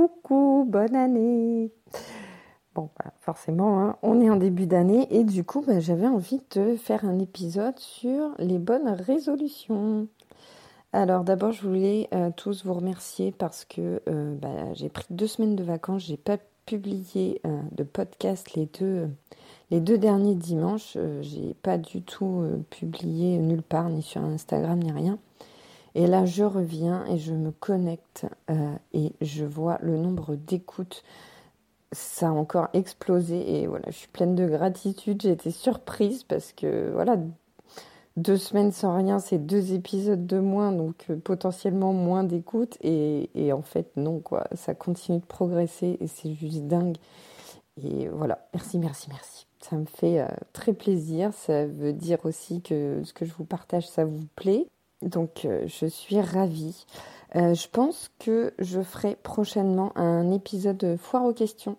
coucou, bonne année. Bon, bah, forcément, hein, on est en début d'année et du coup, bah, j'avais envie de faire un épisode sur les bonnes résolutions. Alors d'abord, je voulais euh, tous vous remercier parce que euh, bah, j'ai pris deux semaines de vacances, j'ai pas publié euh, de podcast les deux, les deux derniers dimanches. j'ai pas du tout publié nulle part, ni sur Instagram, ni rien. Et là, je reviens et je me connecte et je vois le nombre d'écoutes. Ça a encore explosé et voilà, je suis pleine de gratitude. J'ai été surprise parce que voilà, deux semaines sans rien, c'est deux épisodes de moins, donc euh, potentiellement moins d'écoute. Et, en fait, non, quoi. Ça continue de progresser et c'est juste dingue. Et voilà, merci, merci, merci. Ça me fait euh, très plaisir. Ça veut dire aussi que ce que je vous partage, ça vous plaît. Donc, euh, je suis ravie. je pense que je ferai prochainement un épisode foire aux questions.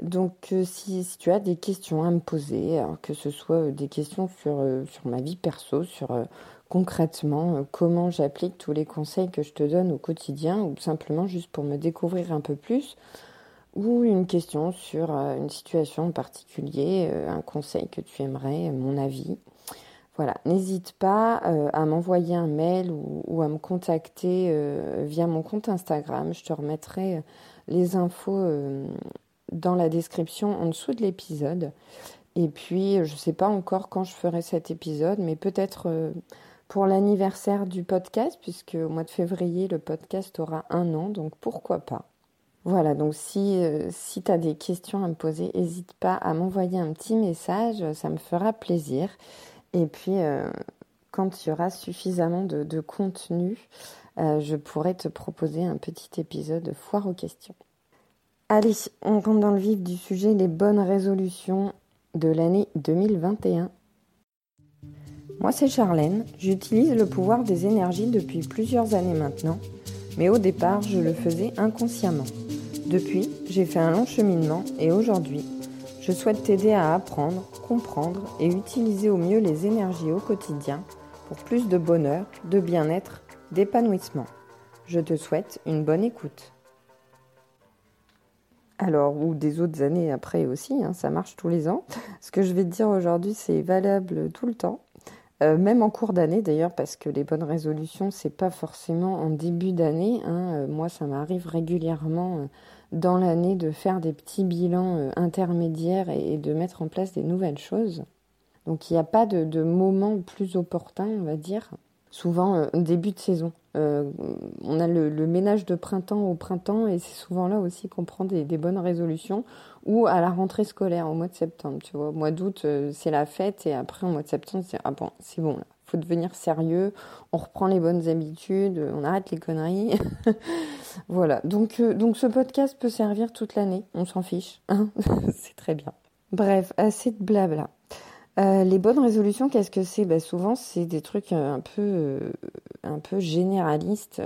Donc euh, si, tu as des questions à me poser, que ce soit euh, des questions sur, euh, sur ma vie perso, sur concrètement comment j'applique tous les conseils que je te donne au quotidien, ou simplement juste pour me découvrir un peu plus, ou une question sur une situation en particulier, un conseil que tu aimerais, mon avis. Voilà, n'hésite pas à m'envoyer un mail ou, à me contacter via mon compte Instagram. Je te remettrai les infos dans la description en dessous de l'épisode. Et puis, je ne sais pas encore quand je ferai cet épisode, mais peut-être euh, pour l'anniversaire du podcast, puisque au mois de février, le podcast aura un an, donc pourquoi pas. Voilà, donc si, euh, si tu as des questions à me poser, n'hésite pas à m'envoyer un petit message, ça me fera plaisir. Et puis, euh, quand il y aura suffisamment de, contenu, je pourrai te proposer un petit épisode foire aux questions. Allez, on rentre dans le vif du sujet, les bonnes résolutions de l'année 2021. Moi, c'est Charlène. J'utilise le pouvoir des énergies depuis plusieurs années maintenant, mais au départ, je le faisais inconsciemment. Depuis, j'ai fait un long cheminement et aujourd'hui, je souhaite t'aider à apprendre, comprendre et utiliser au mieux les énergies au quotidien pour plus de bonheur, de bien-être, d'épanouissement. Je te souhaite une bonne écoute. Alors, ou des autres années après aussi, hein, ça marche tous les ans. Ce que je vais te dire aujourd'hui, c'est valable tout le temps, euh, même en cours d'année d'ailleurs, parce que les bonnes résolutions, c'est pas forcément en début d'année. Hein. Euh, moi, ça m'arrive régulièrement euh, dans l'année de faire des petits bilans intermédiaires et, de mettre en place des nouvelles choses. Donc, il n'y a pas de, moment plus opportun, on va dire souvent euh, début de saison. Euh, on a le, ménage de printemps au printemps et c'est souvent là aussi qu'on prend des, bonnes résolutions ou à la rentrée scolaire au mois de septembre. Tu vois, au mois d'août euh, c'est la fête et après au mois de septembre c'est ah bon c'est bon là, faut devenir sérieux, on reprend les bonnes habitudes, on arrête les conneries. voilà. Donc donc ce podcast peut servir toute l'année, on s'en fiche, hein c'est très bien. Bref, assez de blabla. Euh, les bonnes résolutions, qu'est-ce que c'est? Bah, Souvent, c'est des trucs euh, un peu, euh, un peu généralistes,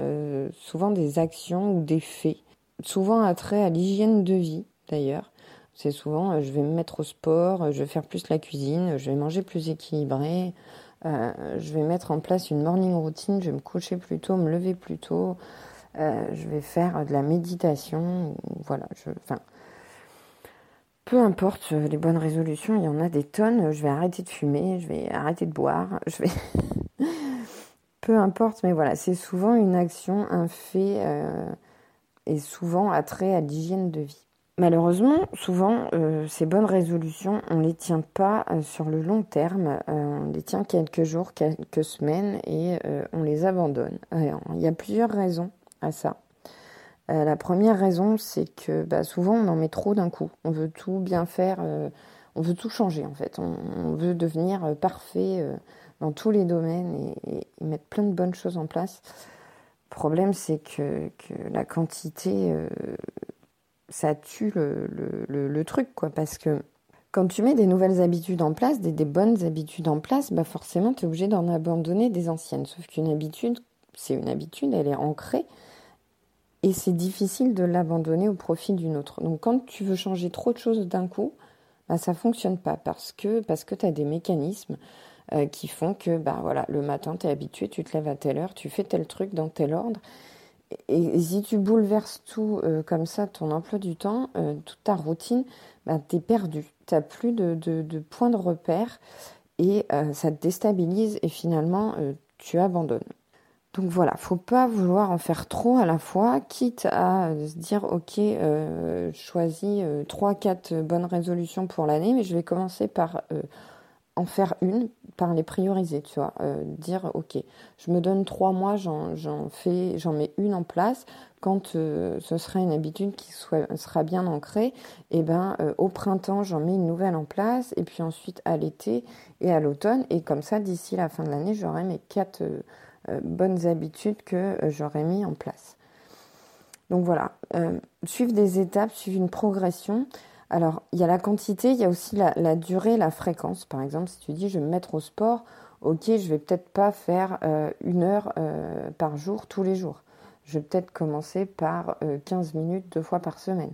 souvent des actions ou des faits, souvent attrait à l'hygiène de vie d'ailleurs. C'est souvent, je vais me mettre au sport, je vais faire plus la cuisine, je vais manger plus équilibré, je vais mettre en place une morning routine, je vais me coucher plus tôt, me lever plus tôt, je vais faire de la méditation, voilà. Je, enfin, peu importe euh, les bonnes résolutions, il y en a des tonnes. Je vais arrêter de fumer, je vais arrêter de boire, je vais. Peu importe, mais voilà, c'est souvent une action, un fait euh, et souvent attrait à l'hygiène de vie. Malheureusement, souvent, euh, ces bonnes résolutions, on ne les tient pas sur le long terme, on les tient quelques jours, quelques semaines et on les abandonne. il y a plusieurs raisons à ça. Euh, la première raison, c'est que bah, souvent on en met trop d'un coup. On veut tout bien faire, euh, on veut tout changer en fait. On, veut devenir euh, parfait dans tous les domaines et, mettre plein de bonnes choses en place. Le problème, c'est que, la quantité, ça tue le, truc, quoi. Parce que quand tu mets des nouvelles habitudes en place, des, bonnes habitudes en place, bah forcément, tu es obligé d'en abandonner des anciennes. Sauf qu'une habitude, c'est une habitude, elle est ancrée et c'est difficile de l'abandonner au profit d'une autre. Donc quand tu veux changer trop de choses d'un coup, bah, ça fonctionne pas parce que parce tu as des mécanismes euh, qui font que bah voilà, le matin tu es habitué, tu te lèves à telle heure, tu fais tel truc dans tel ordre Et, si tu bouleverses tout comme ça, ton emploi du temps, toute ta routine, bah, tu es perdu. Tu n'as plus de, de, de points de repère et ça te déstabilise et finalement tu abandonnes. Donc voilà, faut pas vouloir en faire trop à la fois, quitte à se dire ok, euh, je choisis euh, trois, quatre bonnes résolutions pour l'année, mais je vais commencer par euh, en faire une, par les prioriser, tu vois, dire ok, je me donne trois mois, j'en fais, j'en mets une en place. Quand ce sera une habitude qui sera bien ancrée, et eh ben au printemps j'en mets une nouvelle en place, et puis ensuite à l'été et à l'automne, et comme ça d'ici la fin de l'année j'aurai mes quatre euh, bonnes habitudes que euh, j'aurais mis en place. Donc voilà, euh, suivre des étapes, suivre une progression. Alors, il y a la quantité, il y a aussi la, durée, la fréquence. Par exemple, si tu dis je vais me mettre au sport, ok, je vais peut-être pas faire une heure par jour tous les jours. Je vais peut-être commencer par 15 minutes deux fois par semaine.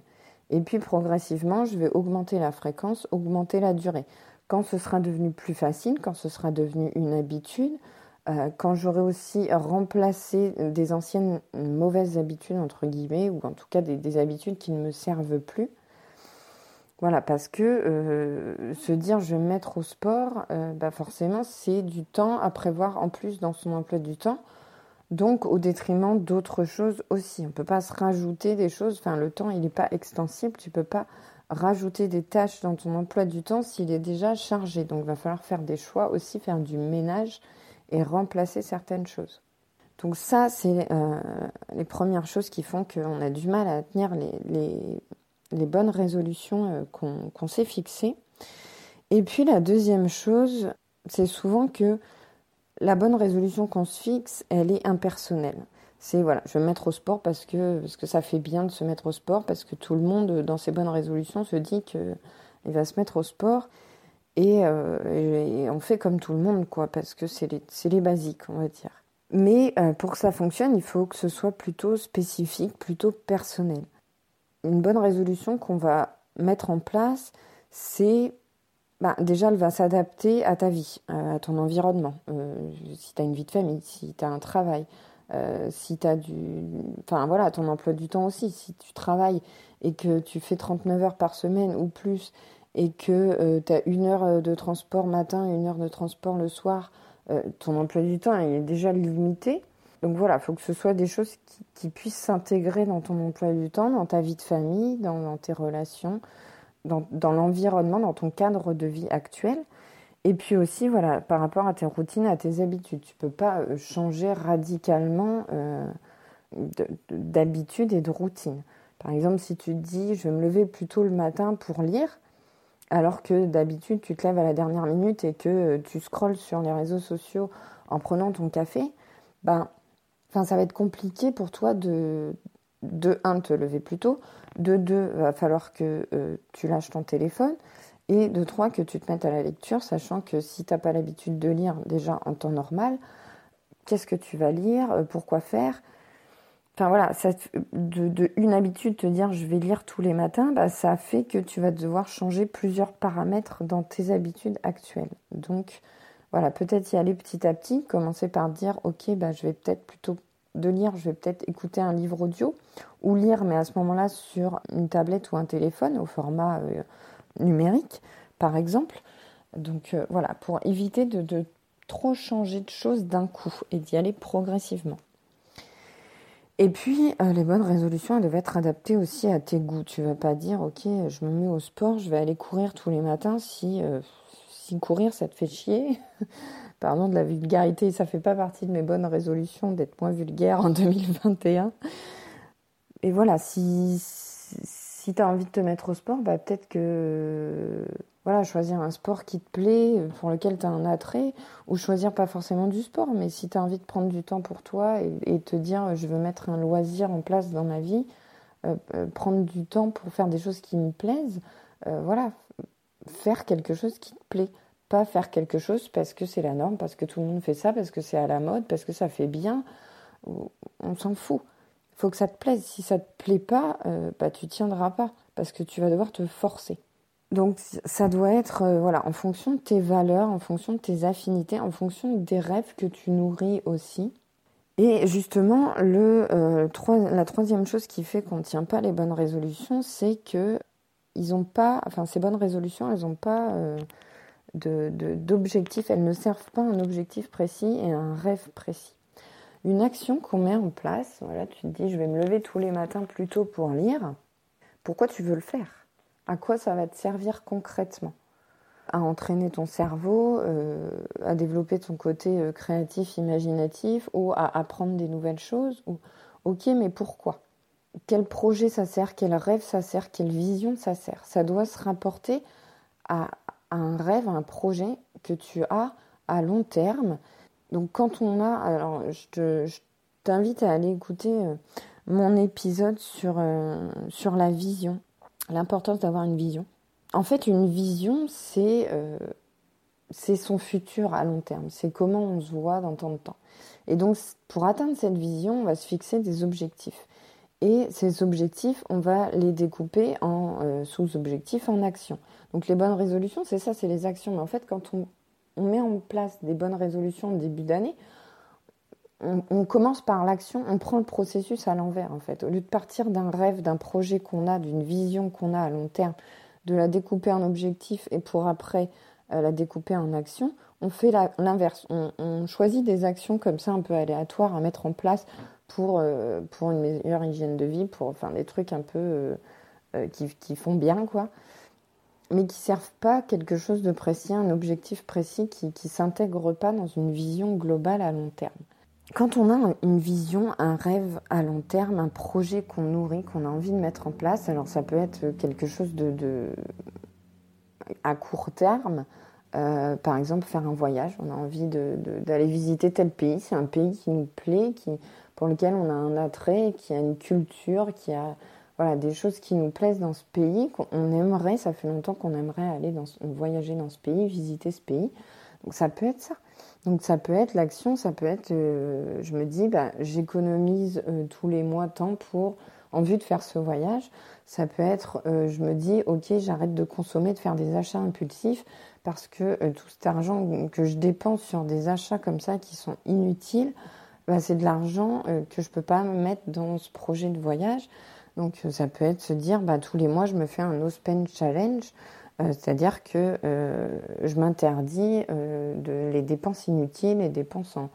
Et puis progressivement, je vais augmenter la fréquence, augmenter la durée. Quand ce sera devenu plus facile, quand ce sera devenu une habitude, euh, quand j'aurai aussi remplacé des anciennes mauvaises habitudes, entre guillemets, ou en tout cas des, habitudes qui ne me servent plus. Voilà, parce que euh, se dire je vais me mettre au sport, euh, bah forcément c'est du temps à prévoir en plus dans son emploi du temps, donc au détriment d'autres choses aussi. On ne peut pas se rajouter des choses, enfin le temps il n'est pas extensible, tu ne peux pas rajouter des tâches dans ton emploi du temps s'il est déjà chargé. Donc il va falloir faire des choix aussi, faire du ménage et remplacer certaines choses. Donc ça, c'est euh, les premières choses qui font qu'on a du mal à tenir les, les, bonnes résolutions euh, qu'on s'est fixées. Et puis la deuxième chose, c'est souvent que la bonne résolution qu'on se fixe, elle est impersonnelle. C'est voilà, je vais me mettre au sport parce que, parce que ça fait bien de se mettre au sport, parce que tout le monde, dans ses bonnes résolutions, se dit qu'il va se mettre au sport. Euh, et, on fait comme tout le monde, quoi, parce que c'est les, les, basiques, on va dire. Mais euh, pour que ça fonctionne, il faut que ce soit plutôt spécifique, plutôt personnel. Une bonne résolution qu'on va mettre en place, c'est bah, déjà, elle va s'adapter à ta vie, euh, à ton environnement. si tu as une vie de famille, si tu as un travail, si tu as du. Enfin voilà, ton emploi du temps aussi. Si tu travailles et que tu fais 39 heures par semaine ou plus et que euh, tu as une heure euh, de transport matin et une heure de transport le soir, euh, ton emploi du temps est déjà limité. Donc voilà, il faut que ce soit des choses qui, puissent s'intégrer dans ton emploi du temps, dans ta vie de famille, dans, tes relations, dans, l'environnement, dans ton cadre de vie actuel. Et puis aussi, voilà, par rapport à tes routines, à tes habitudes. Tu ne peux pas changer radicalement d'habitude et de routine. Par exemple, si tu te dis, je vais me lever plus tôt le matin pour lire, alors que d'habitude, tu te lèves à la dernière minute et que euh, tu scrolles sur les réseaux sociaux en prenant ton café, ben, ça va être compliqué pour toi de, de un, te lever plus tôt, de deux, va falloir que euh, tu lâches ton téléphone, et de trois, que tu te mettes à la lecture, sachant que si tu n'as pas l'habitude de lire déjà en temps normal, qu'est-ce que tu vas lire, euh, pourquoi faire? Enfin voilà, de, une habitude, te dire je vais lire tous les matins, bah, ça fait que tu vas devoir changer plusieurs paramètres dans tes habitudes actuelles. Donc voilà, peut-être y aller petit à petit, commencer par dire ok, bah, je vais peut-être plutôt de lire, je vais peut-être écouter un livre audio ou lire, mais à ce moment-là sur une tablette ou un téléphone au format euh, numérique, par exemple. Donc euh, voilà, pour éviter de trop changer de choses d'un coup et d'y aller progressivement. Et puis, euh, les bonnes résolutions, elles doivent être adaptées aussi à tes goûts. Tu vas pas dire, ok, je me mets au sport, je vais aller courir tous les matins si, si courir, ça te fait chier. Pardon de la vulgarité, ça fait pas partie de mes bonnes résolutions d'être moins vulgaire en 2021. Et voilà, si, si tu as envie de te mettre au sport, bah, peut-être que voilà, choisir un sport qui te plaît, euh, pour lequel tu as un attrait, ou choisir pas forcément du sport, mais si tu as envie de prendre du temps pour toi et, te dire euh, je veux mettre un loisir en place dans ma vie, euh, prendre du temps pour faire des choses qui me plaisent, voilà, faire quelque chose qui te plaît. Pas faire quelque chose parce que c'est la norme, parce que tout le monde fait ça, parce que c'est à la mode, parce que ça fait bien. On s'en fout. Il faut que ça te plaise. Si ça te plaît pas, bah, tu tiendras pas, parce que tu vas devoir te forcer. Donc ça doit être euh, voilà en fonction de tes valeurs, en fonction de tes affinités, en fonction des rêves que tu nourris aussi. Et justement, le, euh, la troisième chose qui fait qu'on ne tient pas les bonnes résolutions, c'est que ils ont pas, enfin ces bonnes résolutions, elles n'ont pas euh, d'objectif, elles ne servent pas un objectif précis et un rêve précis. Une action qu'on met en place, voilà, tu te dis je vais me lever tous les matins plus tôt pour lire. Pourquoi tu veux le faire? À quoi ça va te servir concrètement? À entraîner ton cerveau, euh, à développer ton côté euh, créatif, imaginatif, ou à apprendre des nouvelles choses. Ou... Ok, mais pourquoi? Quel projet ça sert Quel rêve ça sert Quelle vision ça sert Ça doit se rapporter à, un rêve, à un projet que tu as à long terme. Donc quand on a... Alors je, t'invite à aller écouter euh, mon épisode sur, sur la vision, l'importance d'avoir une vision en fait, une vision, euh, c'est son futur à long terme. C'est comment on se voit dans tant de temps. Et donc, pour atteindre cette vision, on va se fixer des objectifs. Et ces objectifs, on va les découper en euh, sous-objectifs, en actions. Donc, les bonnes résolutions, c'est ça, c'est les actions. Mais en fait, quand on, met en place des bonnes résolutions au début d'année, on, commence par l'action, on prend le processus à l'envers, en fait. Au lieu de partir d'un rêve, d'un projet qu'on a, d'une vision qu'on a à long terme, de la découper en objectif et pour après euh, la découper en actions, on fait l'inverse. On, choisit des actions comme ça un peu aléatoires à mettre en place pour, euh, pour une meilleure hygiène de vie, pour enfin des trucs un peu euh, qui, qui, font bien quoi, mais qui servent pas quelque chose de précis, un objectif précis qui qui s'intègre pas dans une vision globale à long terme. Quand on a une vision, un rêve à long terme, un projet qu'on nourrit, qu'on a envie de mettre en place, alors ça peut être quelque chose de, à court terme, euh, par exemple faire un voyage, on a envie d'aller visiter tel pays, c'est un pays qui nous plaît, qui, pour lequel on a un attrait, qui a une culture, qui a voilà, des choses qui nous plaisent dans ce pays, qu'on aimerait, ça fait longtemps qu'on aimerait aller dans, voyager dans ce pays, visiter ce pays. Donc ça peut être ça. Donc ça peut être l'action, ça peut être, euh, je me dis, bah, j'économise euh, tous les mois tant pour, en vue de faire ce voyage. Ça peut être, euh, je me dis, ok, j'arrête de consommer, de faire des achats impulsifs parce que tout cet argent que je dépense sur des achats comme ça qui sont inutiles, bah, c'est de l'argent que je peux pas me mettre dans ce projet de voyage. Donc ça peut être se dire, bah, tous les mois, je me fais un no spend challenge. Euh, c'est-à-dire que euh, je m'interdis euh, de les dépenses inutiles, les dépenses en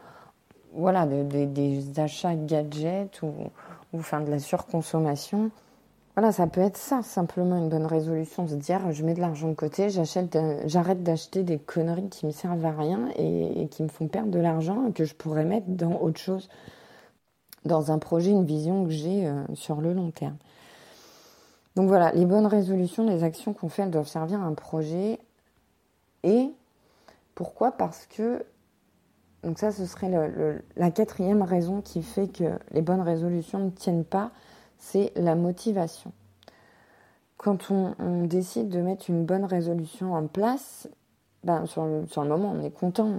voilà, des achats gadgets ou, ou de la surconsommation. Voilà, ça peut être ça, simplement une bonne résolution, se dire je mets de l'argent de côté, j'arrête d'acheter des conneries qui me servent à rien et, qui me font perdre de l'argent que je pourrais mettre dans autre chose, dans un projet, une vision que j'ai sur le long terme. Donc voilà, les bonnes résolutions, les actions qu'on fait, elles doivent servir à un projet. Et pourquoi? Parce que, donc ça, ce serait la quatrième raison qui fait que les bonnes résolutions ne tiennent pas, c'est la motivation. Quand on, décide de mettre une bonne résolution en place, ben, sur, le, moment, on est content,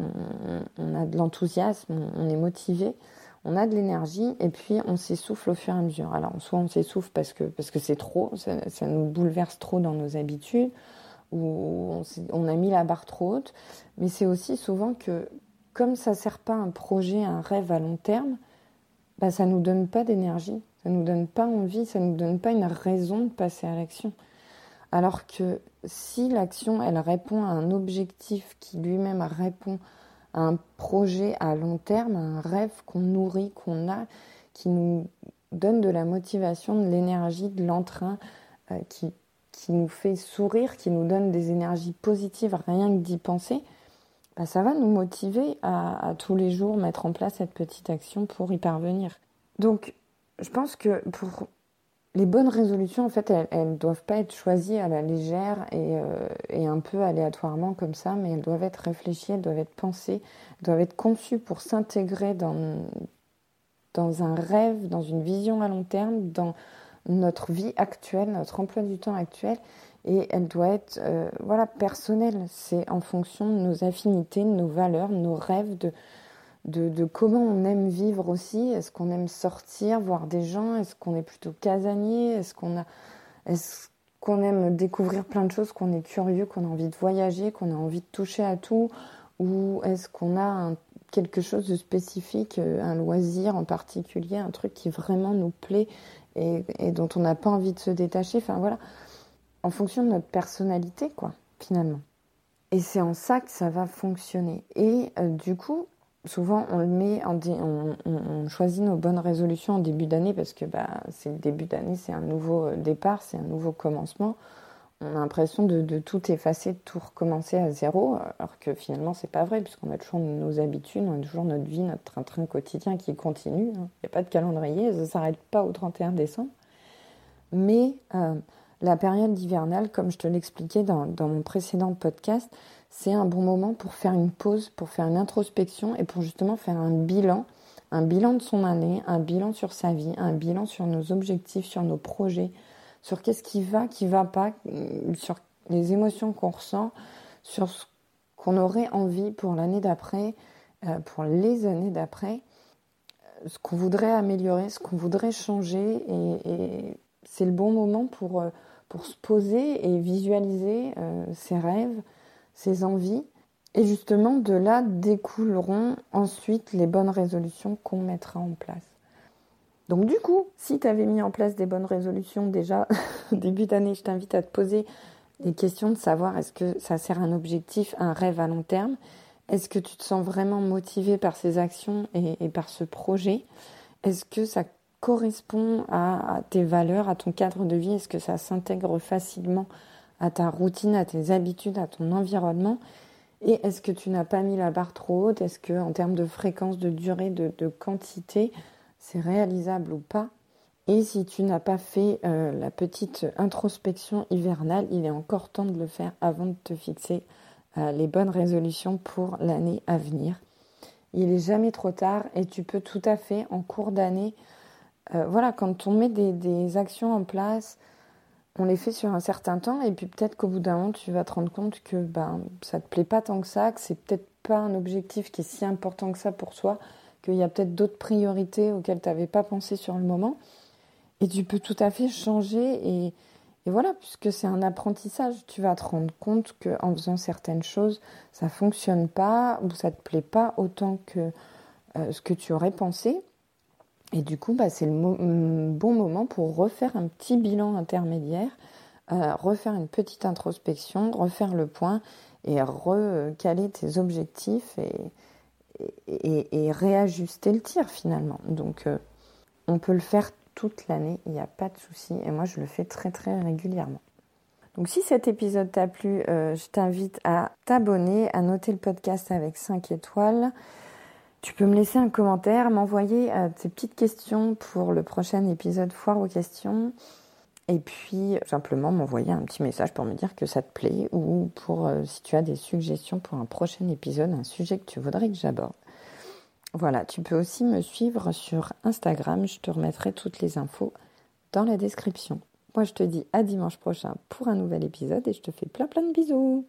on a de l'enthousiasme, on est motivé on a de l'énergie et puis on s'essouffle au fur et à mesure. Alors soit on s'essouffle parce que parce que c'est trop, ça, nous bouleverse trop dans nos habitudes, ou on, a mis la barre trop haute, mais c'est aussi souvent que comme ça sert pas un projet, un rêve à long terme, bah ça nous donne pas d'énergie, ça nous donne pas envie, ça nous donne pas une raison de passer à l'action. Alors que si l'action elle répond à un objectif qui lui-même répond un projet à long terme, un rêve qu'on nourrit, qu'on a, qui nous donne de la motivation, de l'énergie, de l'entrain, euh, qui, qui nous fait sourire, qui nous donne des énergies positives rien que d'y penser, bah, ça va nous motiver à, à, tous les jours mettre en place cette petite action pour y parvenir. Donc, je pense que pour les bonnes résolutions, en fait, elles ne doivent pas être choisies à la légère euh, et, un peu aléatoirement comme ça, mais elles doivent être réfléchies, elles doivent être pensées, elles doivent être conçues pour s'intégrer dans, dans un rêve, dans une vision à long terme, dans notre vie actuelle, notre emploi du temps actuel. Et elle doit être euh, voilà, personnelle. C'est en fonction de nos affinités, de nos valeurs, de nos rêves, de, de, comment on aime vivre aussi. Est-ce qu'on aime sortir, voir des gens? Est-ce qu'on est plutôt casanier? Est-ce qu'on est-ce aime découvrir plein de choses, qu'on est curieux, qu'on a envie de voyager, qu'on a envie de toucher à tout? Ou est-ce qu'on a quelque chose de spécifique, un loisir en particulier, un truc qui vraiment nous plaît et, et dont on n'a pas envie de se détacher? Enfin voilà, en fonction de notre personnalité, quoi, finalement. Et c'est en ça que ça va fonctionner. Et du coup, souvent on met on, choisit nos bonnes résolutions en début d'année parce que bah, c'est le début d'année, c'est un nouveau euh, départ, c'est un nouveau commencement. On a l'impression de, tout effacer, de tout recommencer à zéro, alors que finalement c'est pas vrai puisqu'on a toujours nos habitudes, on a toujours notre vie, notre train-train quotidien qui continue. Hein. Il n'y a pas de calendrier, ça ne s'arrête pas au 31 décembre. Mais euh, la période hivernale, comme je te l'expliquais dans mon précédent podcast, c'est un bon moment pour faire une pause, pour faire une introspection et pour justement faire un bilan, un bilan de son année, un bilan sur sa vie, un bilan sur nos objectifs, sur nos projets, sur qu'est-ce qui va, qui va pas, euh, sur les émotions qu'on ressent, sur ce qu'on aurait envie pour l'année d'après, euh, pour les années d'après, euh, ce qu'on voudrait améliorer, ce qu'on voudrait changer et, c'est le bon moment pour, pour se poser et visualiser ses rêves, ses envies. Et justement, de là découleront ensuite les bonnes résolutions qu'on mettra en place. Donc du coup, si tu avais mis en place des bonnes résolutions déjà début d'année, je t'invite à te poser des questions de savoir est-ce que ça sert un objectif, un rêve à long terme Est-ce que tu te sens vraiment motivé par ces actions et, par ce projet? Est-ce que ça correspond à, tes valeurs, à ton cadre de vie? Est-ce que ça s'intègre facilement à ta routine, à tes habitudes, à ton environnement? Et est-ce que tu n'as pas mis la barre trop haute? Est-ce que en termes de fréquence, de durée, de, quantité, c'est réalisable ou pas? Et si tu n'as pas fait euh, la petite introspection hivernale, il est encore temps de le faire avant de te fixer euh, les bonnes résolutions pour l'année à venir. Il est jamais trop tard et tu peux tout à fait en cours d'année, euh, voilà, quand on met des actions en place, on les fait sur un certain temps et puis peut-être qu'au bout d'un moment tu vas te rendre compte que ben ça te plaît pas tant que ça, que c'est peut-être pas un objectif qui est si important que ça pour soi, qu'il y a peut-être d'autres priorités auxquelles tu n'avais pas pensé sur le moment. Et tu peux tout à fait changer et, voilà, puisque c'est un apprentissage, tu vas te rendre compte qu'en faisant certaines choses, ça fonctionne pas ou ça te plaît pas autant que euh, ce que tu aurais pensé. Et du coup, bah, c'est le mm, bon moment pour refaire un petit bilan intermédiaire, euh, refaire une petite introspection, refaire le point et recaler tes objectifs et, réajuster le tir finalement. Donc, euh, on peut le faire toute l'année, il n'y a pas de souci. Et moi, je le fais très très régulièrement. Donc si cet épisode t'a plu, euh, je t'invite à t'abonner, à noter le podcast avec 5 étoiles. Tu peux me laisser un commentaire, m'envoyer euh, tes petites questions pour le prochain épisode Foire aux questions. Et puis simplement m'envoyer un petit message pour me dire que ça te plaît ou pour euh, si tu as des suggestions pour un prochain épisode, un sujet que tu voudrais que j'aborde. Voilà, tu peux aussi me suivre sur Instagram, je te remettrai toutes les infos dans la description. Moi je te dis à dimanche prochain pour un nouvel épisode et je te fais plein plein de bisous.